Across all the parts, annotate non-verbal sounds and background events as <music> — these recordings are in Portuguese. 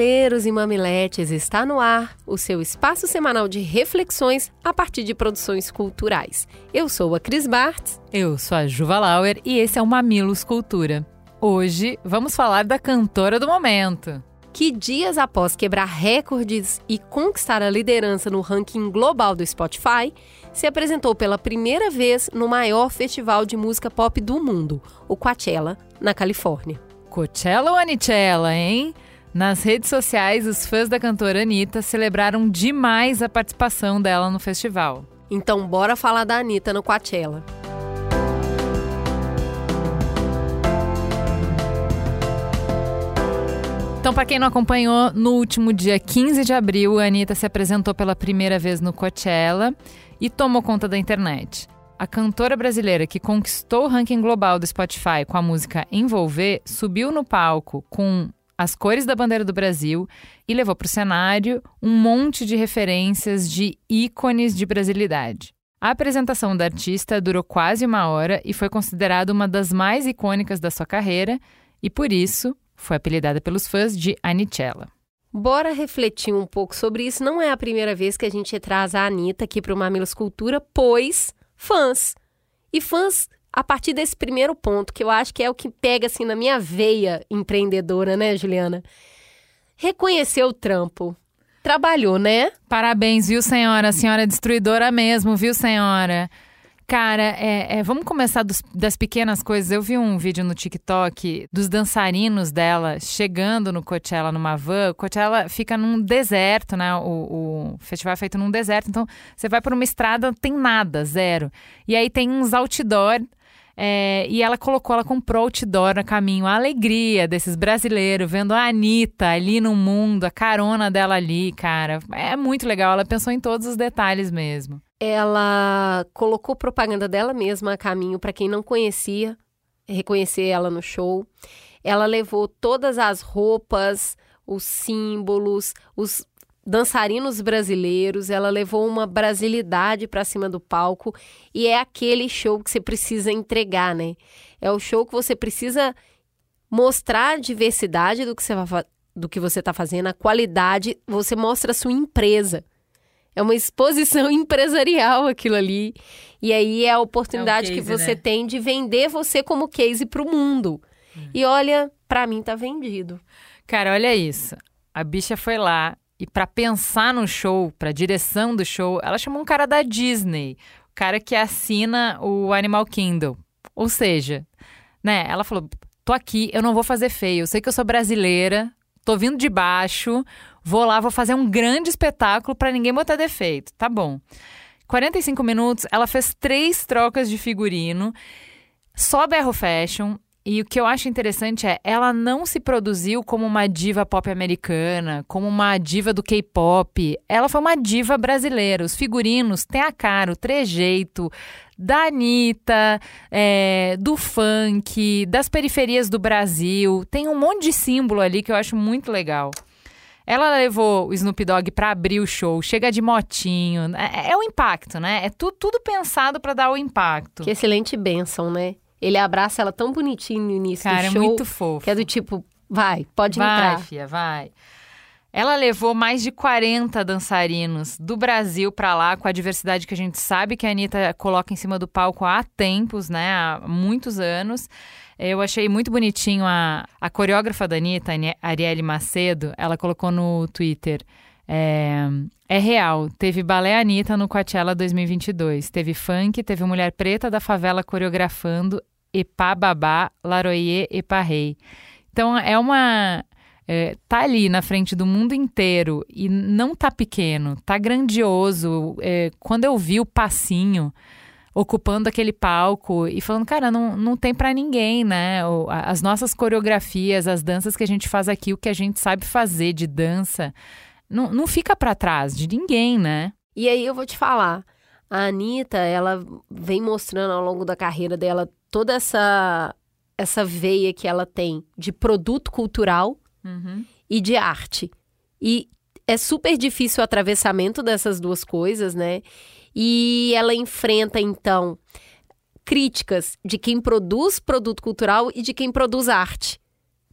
Mamileiros e mamiletes, está no ar o seu espaço semanal de reflexões a partir de produções culturais. Eu sou a Cris Bartz. Eu sou a Juva Lauer e esse é o Mamilos Cultura. Hoje vamos falar da cantora do momento. Que dias após quebrar recordes e conquistar a liderança no ranking global do Spotify, se apresentou pela primeira vez no maior festival de música pop do mundo, o Coachella, na Califórnia. Coachella ou Anichella, hein? Nas redes sociais, os fãs da cantora Anitta celebraram demais a participação dela no festival. Então, bora falar da Anitta no Coachella. Então, para quem não acompanhou, no último dia 15 de abril, a Anitta se apresentou pela primeira vez no Coachella e tomou conta da internet. A cantora brasileira que conquistou o ranking global do Spotify com a música Envolver subiu no palco com as cores da bandeira do Brasil e levou para o cenário um monte de referências de ícones de brasilidade. A apresentação da artista durou quase uma hora e foi considerada uma das mais icônicas da sua carreira e, por isso, foi apelidada pelos fãs de Anichella. Bora refletir um pouco sobre isso. Não é a primeira vez que a gente traz a Anitta aqui para o Mamilos Cultura, pois fãs. E fãs a partir desse primeiro ponto, que eu acho que é o que pega assim na minha veia empreendedora, né, Juliana? Reconhecer o trampo. Trabalhou, né? Parabéns, viu, senhora? A senhora é destruidora mesmo, viu, senhora? Cara, é, é, vamos começar dos, das pequenas coisas. Eu vi um vídeo no TikTok dos dançarinos dela chegando no Coachella numa van. O Coachella fica num deserto, né? O, o festival é feito num deserto. Então, você vai por uma estrada, não tem nada, zero. E aí tem uns outdoor é, e ela colocou, ela comprou outdoor no caminho, a alegria desses brasileiros, vendo a Anitta ali no mundo, a carona dela ali, cara. É muito legal, ela pensou em todos os detalhes mesmo. Ela colocou propaganda dela mesma a caminho para quem não conhecia, reconhecer ela no show. Ela levou todas as roupas, os símbolos, os dançarinos brasileiros, ela levou uma brasilidade para cima do palco e é aquele show que você precisa entregar, né? É o show que você precisa mostrar a diversidade do que você vai, do que você está fazendo, a qualidade, você mostra a sua empresa. É uma exposição <laughs> empresarial aquilo ali. E aí é a oportunidade é case, que você né? tem de vender você como case para o mundo. Hum. E olha, para mim tá vendido. Cara, olha isso. A bicha foi lá, e para pensar no show, para direção do show, ela chamou um cara da Disney, o cara que assina o Animal Kingdom. Ou seja, né, ela falou: "Tô aqui, eu não vou fazer feio. Eu sei que eu sou brasileira, tô vindo de baixo, vou lá, vou fazer um grande espetáculo para ninguém botar defeito". Tá bom. 45 minutos, ela fez três trocas de figurino, só berro fashion, e o que eu acho interessante é, ela não se produziu como uma diva pop americana, como uma diva do K-pop. Ela foi uma diva brasileira. Os figurinos têm a cara, o trejeito da Anitta, é, do funk, das periferias do Brasil. Tem um monte de símbolo ali que eu acho muito legal. Ela levou o Snoop Dogg para abrir o show, chega de motinho. É, é o impacto, né? É tu, tudo pensado para dar o impacto. Que excelente bênção, né? Ele abraça ela tão bonitinho no início Cara, do show. é muito fofo. Que é do tipo, vai, pode vai, entrar. Vai, filha, vai. Ela levou mais de 40 dançarinos do Brasil para lá, com a diversidade que a gente sabe que a Anitta coloca em cima do palco há tempos, né? Há muitos anos. Eu achei muito bonitinho a, a coreógrafa da Anitta, Arielle Macedo, ela colocou no Twitter. É, é real, teve Balé Anitta no Coachella 2022, teve funk, teve Mulher Preta da Favela coreografando, Epá Babá, Laroyer Epá Rei. Então é uma. É, tá ali na frente do mundo inteiro e não tá pequeno, tá grandioso. É, quando eu vi o passinho ocupando aquele palco e falando, cara, não, não tem para ninguém, né? As nossas coreografias, as danças que a gente faz aqui, o que a gente sabe fazer de dança, não, não fica para trás de ninguém, né? E aí eu vou te falar, A Anitta, ela vem mostrando ao longo da carreira dela toda essa, essa veia que ela tem de produto cultural Uhum. e de arte. E é super difícil o atravessamento dessas duas coisas, né? E ela enfrenta, então, críticas de quem produz produto cultural e de quem produz arte.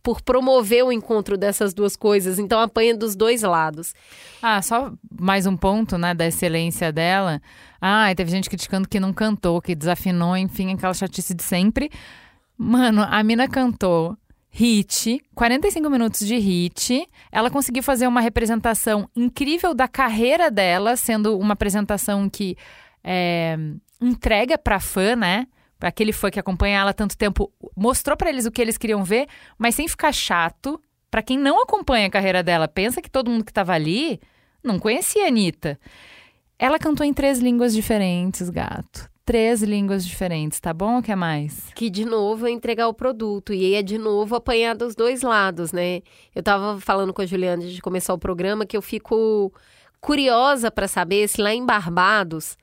Por promover o encontro dessas duas coisas. Então, apanha dos dois lados. Ah, só mais um ponto, né, da excelência dela. Ah, teve gente criticando que não cantou, que desafinou, enfim, aquela chatice de sempre. Mano, a mina cantou hit, 45 minutos de hit. Ela conseguiu fazer uma representação incrível da carreira dela, sendo uma apresentação que é, entrega pra fã, né? Pra aquele fã que acompanha ela há tanto tempo, mostrou pra eles o que eles queriam ver, mas sem ficar chato. Pra quem não acompanha a carreira dela, pensa que todo mundo que tava ali não conhecia a Anitta. Ela cantou em três línguas diferentes, gato. Três línguas diferentes, tá bom? O que mais? Que, de novo, é entregar o produto. E aí é, de novo, apanhar dos dois lados, né? Eu tava falando com a Juliana antes de começar o programa que eu fico curiosa pra saber se lá em Barbados,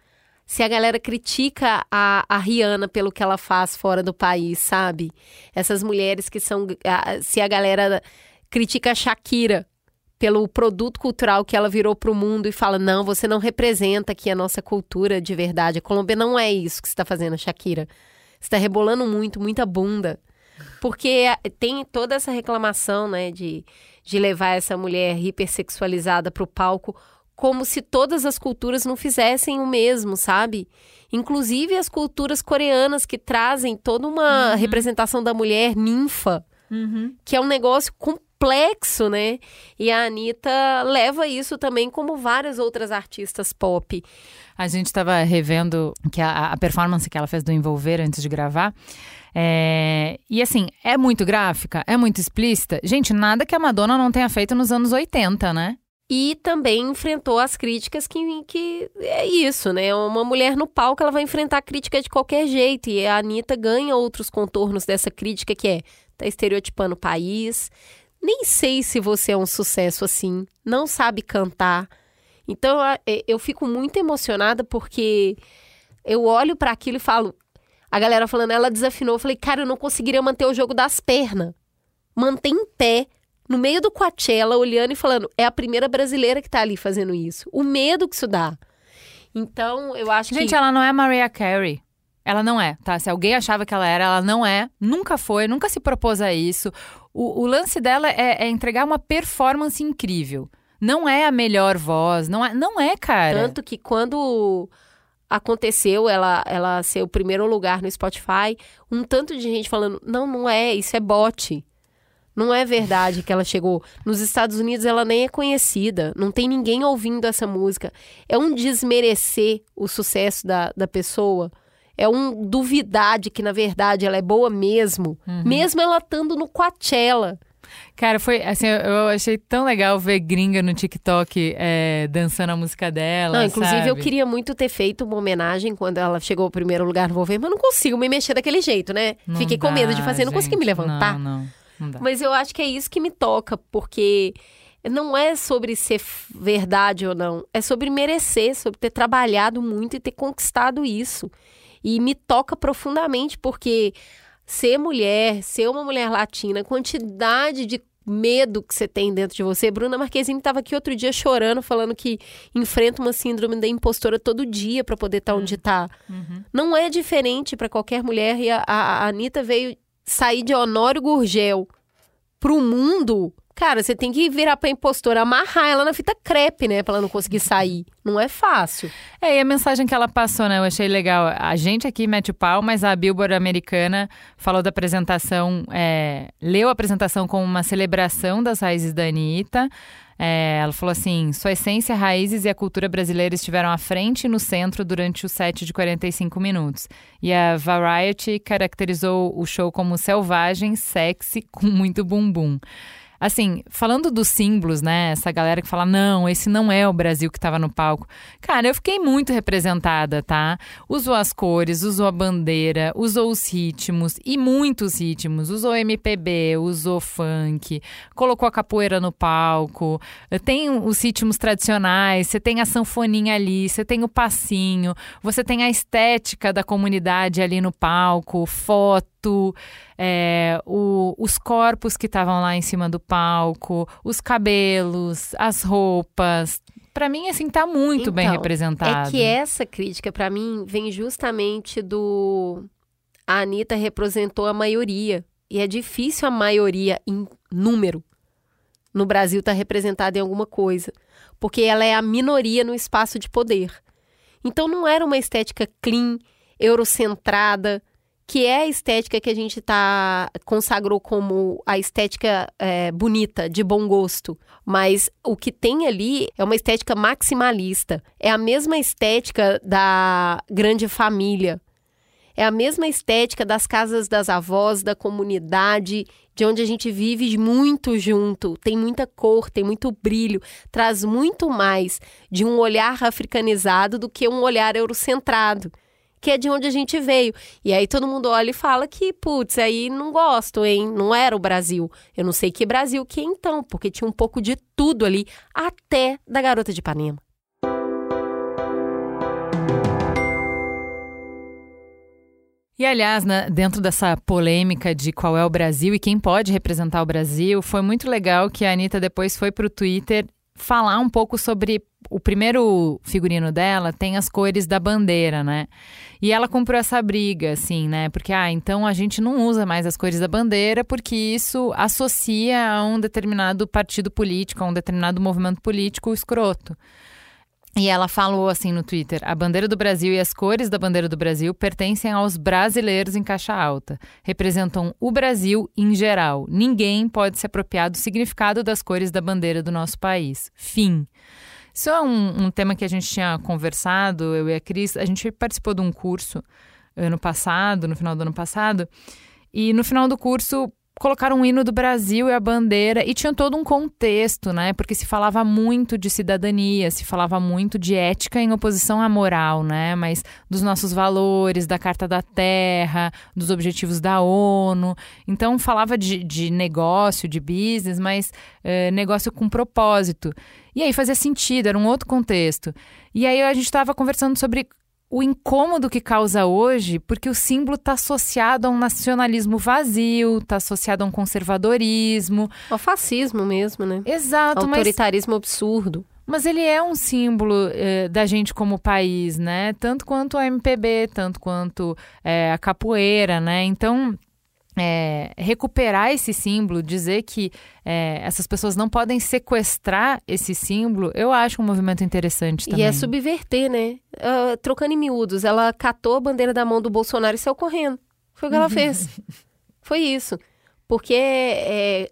se a galera critica a, a Rihanna pelo que ela faz fora do país, sabe? Essas mulheres que são. Se a galera critica a Shakira pelo produto cultural que ela virou pro mundo e fala: não, você não representa aqui a nossa cultura de verdade. A Colômbia não é isso que você está fazendo, Shakira. Você está rebolando muito, muita bunda. Porque tem toda essa reclamação, né, de, de levar essa mulher hipersexualizada pro palco, como se todas as culturas não fizessem o mesmo, sabe? Inclusive as culturas coreanas que trazem toda uma representação da mulher ninfa que é um negócio complexo, né? E a Anitta leva isso também como várias outras artistas pop. A gente estava revendo que a, a performance que ela fez do Envolver antes de gravar. É, e assim, é muito gráfica, é muito explícita. Gente, nada que a Madonna não tenha feito nos anos 80, né? E também enfrentou as críticas que, que é isso, né? Uma mulher no palco, ela vai enfrentar crítica de qualquer jeito. E a Anitta ganha outros contornos dessa crítica, que é, tá estereotipando o país. Nem sei se você é um sucesso assim, não sabe cantar. Então, é, eu fico muito emocionada porque eu olho para aquilo e falo... A galera falando, ela desafinou. Eu falei, cara, eu não conseguiria manter o jogo das pernas. Manter em pé no meio do Coachella, olhando e falando, é a primeira brasileira que tá ali fazendo isso. O medo que isso dá. Então, eu acho Gente, que. ela não é Mariah Carey. Ela não é, tá? Se alguém achava que ela era, ela não é. Nunca foi, nunca se propôs a isso. O, o lance dela é, é entregar uma performance incrível. Não é a melhor voz, não é, não é cara. Tanto que quando aconteceu ela, ela ser o primeiro lugar no Spotify, um tanto de gente falando, não, não é, isso é bot. Não é verdade que ela chegou. Nos Estados Unidos ela nem é conhecida. Não tem ninguém ouvindo essa música. É um desmerecer o sucesso da, da pessoa. É um duvidar de que, na verdade, ela é boa mesmo. Mesmo ela estando no Coachella. Cara, foi assim, eu- eu achei tão legal ver gringa no TikTok é, dançando a música dela. Não, inclusive, eu sabe? queria muito ter feito uma homenagem quando ela chegou ao primeiro lugar no Volver, mas não consigo me mexer daquele jeito, né? Não Fiquei com medo de dá, fazer, não consegui me gente. levantar. Não, não, dá. Mas eu acho que é isso que me toca, porque não é sobre ser verdade ou não, é sobre merecer, sobre ter trabalhado muito e ter conquistado isso. E me toca profundamente, porque ser mulher, ser uma mulher latina, a quantidade de medo que você tem dentro de você. Bruna Marquezine estava aqui outro dia chorando, falando que enfrenta uma síndrome da impostora todo dia para poder estar onde está. Não é diferente para qualquer mulher. E a, a, a Anitta veio sair de Honório Gurgel pro mundo. Cara, você tem que virar pra impostora, amarrar ela na fita crepe, né? Pra ela não conseguir sair. Não é fácil. É, e a mensagem que ela passou, né? Eu achei legal. A gente aqui mete o pau, mas a Billboard americana falou da apresentação, é, leu a apresentação como uma celebração das raízes da Anitta. É, ela falou assim: sua essência, raízes e a cultura brasileira estiveram à frente e no centro durante o set de 45 minutos. E a Variety caracterizou o show como selvagem, sexy, com muito bumbum. Assim, falando dos símbolos, né? Essa galera que fala, não, esse não é o Brasil que estava no palco. Cara, eu fiquei muito representada, tá? Usou as cores, usou a bandeira, usou os ritmos e muitos ritmos. Usou MPB, usou funk, colocou a capoeira no palco. Tem os ritmos tradicionais, você tem a sanfoninha ali, você tem o passinho, você tem a estética da comunidade ali no palco, foto é, o, os corpos que estavam lá em cima do palco, os cabelos, as roupas. Para mim, assim, tá muito então, bem representado. É que essa crítica, para mim, vem justamente do. A Anitta representou a maioria. E é difícil a maioria em número no Brasil estar tá representada em alguma coisa. Porque ela é a minoria no espaço de poder. Então não era uma estética clean, eurocentrada, que é a estética que a gente tá consagrou como a estética é, bonita, de bom gosto. Mas o que tem ali é uma estética maximalista. É a mesma estética da grande família. É a mesma estética das casas das avós, da comunidade, de onde a gente vive muito junto. Tem muita cor, tem muito brilho, traz muito mais de um olhar africanizado do que um olhar eurocentrado que é de onde a gente veio. E aí todo mundo olha e fala que, putz, aí não gosto, hein? Não era o Brasil. Eu não sei que Brasil que é então, porque tinha um pouco de tudo ali, até da garota de Ipanema. E aliás, né, dentro dessa polêmica de qual é o Brasil e quem pode representar o Brasil, foi muito legal que a Anitta depois foi para o Twitter falar um pouco sobre o primeiro figurino dela tem as cores da bandeira, né? E ela comprou essa briga, assim, né? Porque, ah, então a gente não usa mais as cores da bandeira porque isso associa a um determinado partido político, a um determinado movimento político escroto. E ela falou assim no Twitter: a bandeira do Brasil e as cores da bandeira do Brasil pertencem aos brasileiros em caixa alta. Representam o Brasil em geral. Ninguém pode se apropriar do significado das cores da bandeira do nosso país. Fim. Isso é um, um tema que a gente tinha conversado, eu e a Cris. A gente participou de um curso ano passado, no final do ano passado. E no final do curso, colocaram um hino do Brasil e a bandeira e tinha todo um contexto, né? Porque se falava muito de cidadania, se falava muito de ética em oposição à moral, né? Mas dos nossos valores, da Carta da Terra, dos objetivos da ONU. Então falava de, de negócio, de business, mas é, negócio com propósito. E aí fazia sentido, era um outro contexto. E aí a gente estava conversando sobre o incômodo que causa hoje, porque o símbolo está associado a um nacionalismo vazio, está associado a um conservadorismo. Ao fascismo mesmo, né? Exato. Autoritarismo mas... absurdo. Mas ele é um símbolo eh, da gente como país, né? Tanto quanto a MPB, tanto quanto eh, a capoeira, né? Então, é, recuperar esse símbolo, dizer que é, essas pessoas não podem sequestrar esse símbolo, eu acho um movimento interessante também. E é subverter, né? Uh, trocando em miúdos, ela catou a bandeira da mão do Bolsonaro e saiu correndo. Foi o que ela fez. <laughs> Foi isso. Porque é,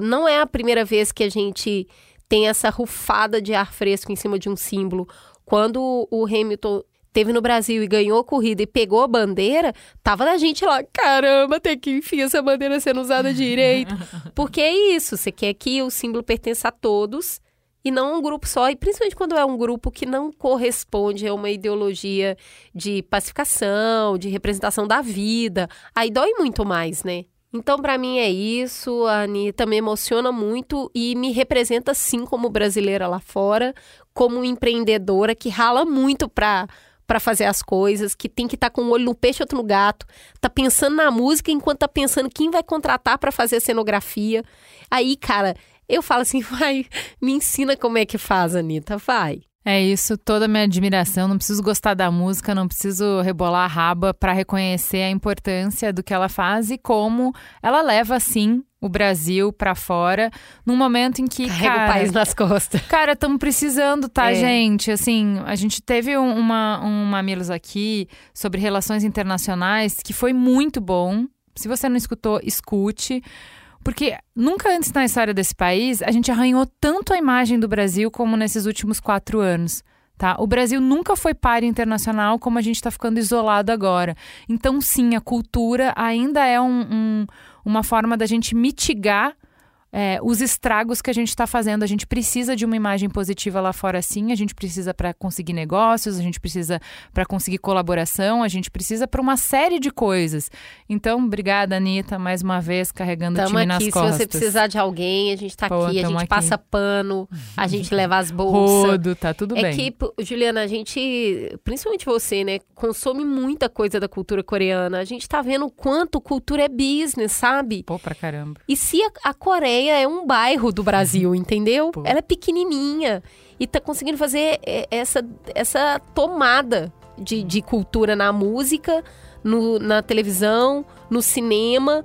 não é a primeira vez que a gente tem essa rufada de ar fresco em cima de um símbolo. Quando o Hamilton teve no Brasil e ganhou a corrida e pegou a bandeira, tava da gente lá, caramba, tem que enfim essa bandeira sendo usada direito. <laughs> Porque é isso, você quer que o símbolo pertença a todos e não a um grupo só, e principalmente quando é um grupo que não corresponde a uma ideologia de pacificação, de representação da vida, aí dói muito mais, né? Então, para mim é isso. A Anitta me emociona muito e me representa, sim, como brasileira lá fora, como empreendedora que rala muito para para fazer as coisas, que tem que estar tá com um olho no peixe e outro no gato, tá pensando na música enquanto tá pensando quem vai contratar para fazer a cenografia. Aí, cara, eu falo assim, <laughs> vai, me ensina como é que faz, Anitta, vai. É isso, toda a minha admiração. Não preciso gostar da música, não preciso rebolar a raba para reconhecer a importância do que ela faz e como ela leva, sim, o Brasil para fora, num momento em que. Carrega cara, o país nas costas. <laughs> Cara, estamos precisando, tá, é. gente? Assim, a gente teve um, uma, um Mamilos aqui sobre relações internacionais que foi muito bom. Se você não escutou, escute. Porque nunca antes na história desse país a gente arranhou tanto a imagem do Brasil como nesses últimos quatro anos. Tá? O Brasil nunca foi páreo internacional como a gente está ficando isolado agora. Então, sim, a cultura ainda é um, um, uma forma da gente mitigar é, os estragos que a gente está fazendo. A gente precisa de uma imagem positiva lá fora, sim. A gente precisa para conseguir negócios, a gente precisa para conseguir colaboração, a gente precisa para uma série de coisas. Então, obrigada, Anitta, mais uma vez, carregando Tamo o time aqui, nas se costas. você precisar de alguém, a gente tá Pô, aqui, a gente aqui. passa pano, a gente <laughs> leva as bolsas. Rodo, tá tudo É bem. que, pô, Juliana, a gente, principalmente você, né, consome muita coisa da cultura coreana. A gente tá vendo o quanto cultura é business, sabe? Pô, pra caramba. E se a, a Coreia é um bairro do Brasil, <laughs> entendeu? Pô. Ela é pequenininha e tá conseguindo fazer é, essa, essa tomada de, de cultura na música, no- na televisão, no cinema.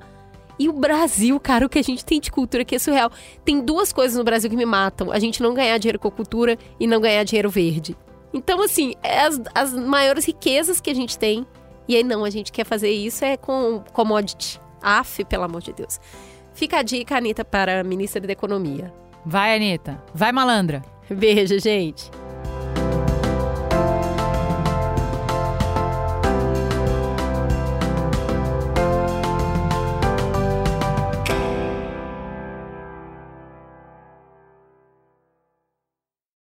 E o Brasil, cara, o que a gente tem de cultura que é surreal. Tem duas coisas no Brasil que me matam: a gente não ganhar dinheiro com cultura e não ganhar dinheiro verde. Então, assim, é as, as maiores riquezas que a gente tem. E aí, não, a gente quer fazer isso é com commodity. Af, pelo amor de Deus. Fica a dica, Anitta, para a ministra da Economia. Vai, Anitta. Vai, malandra. Beijo, gente.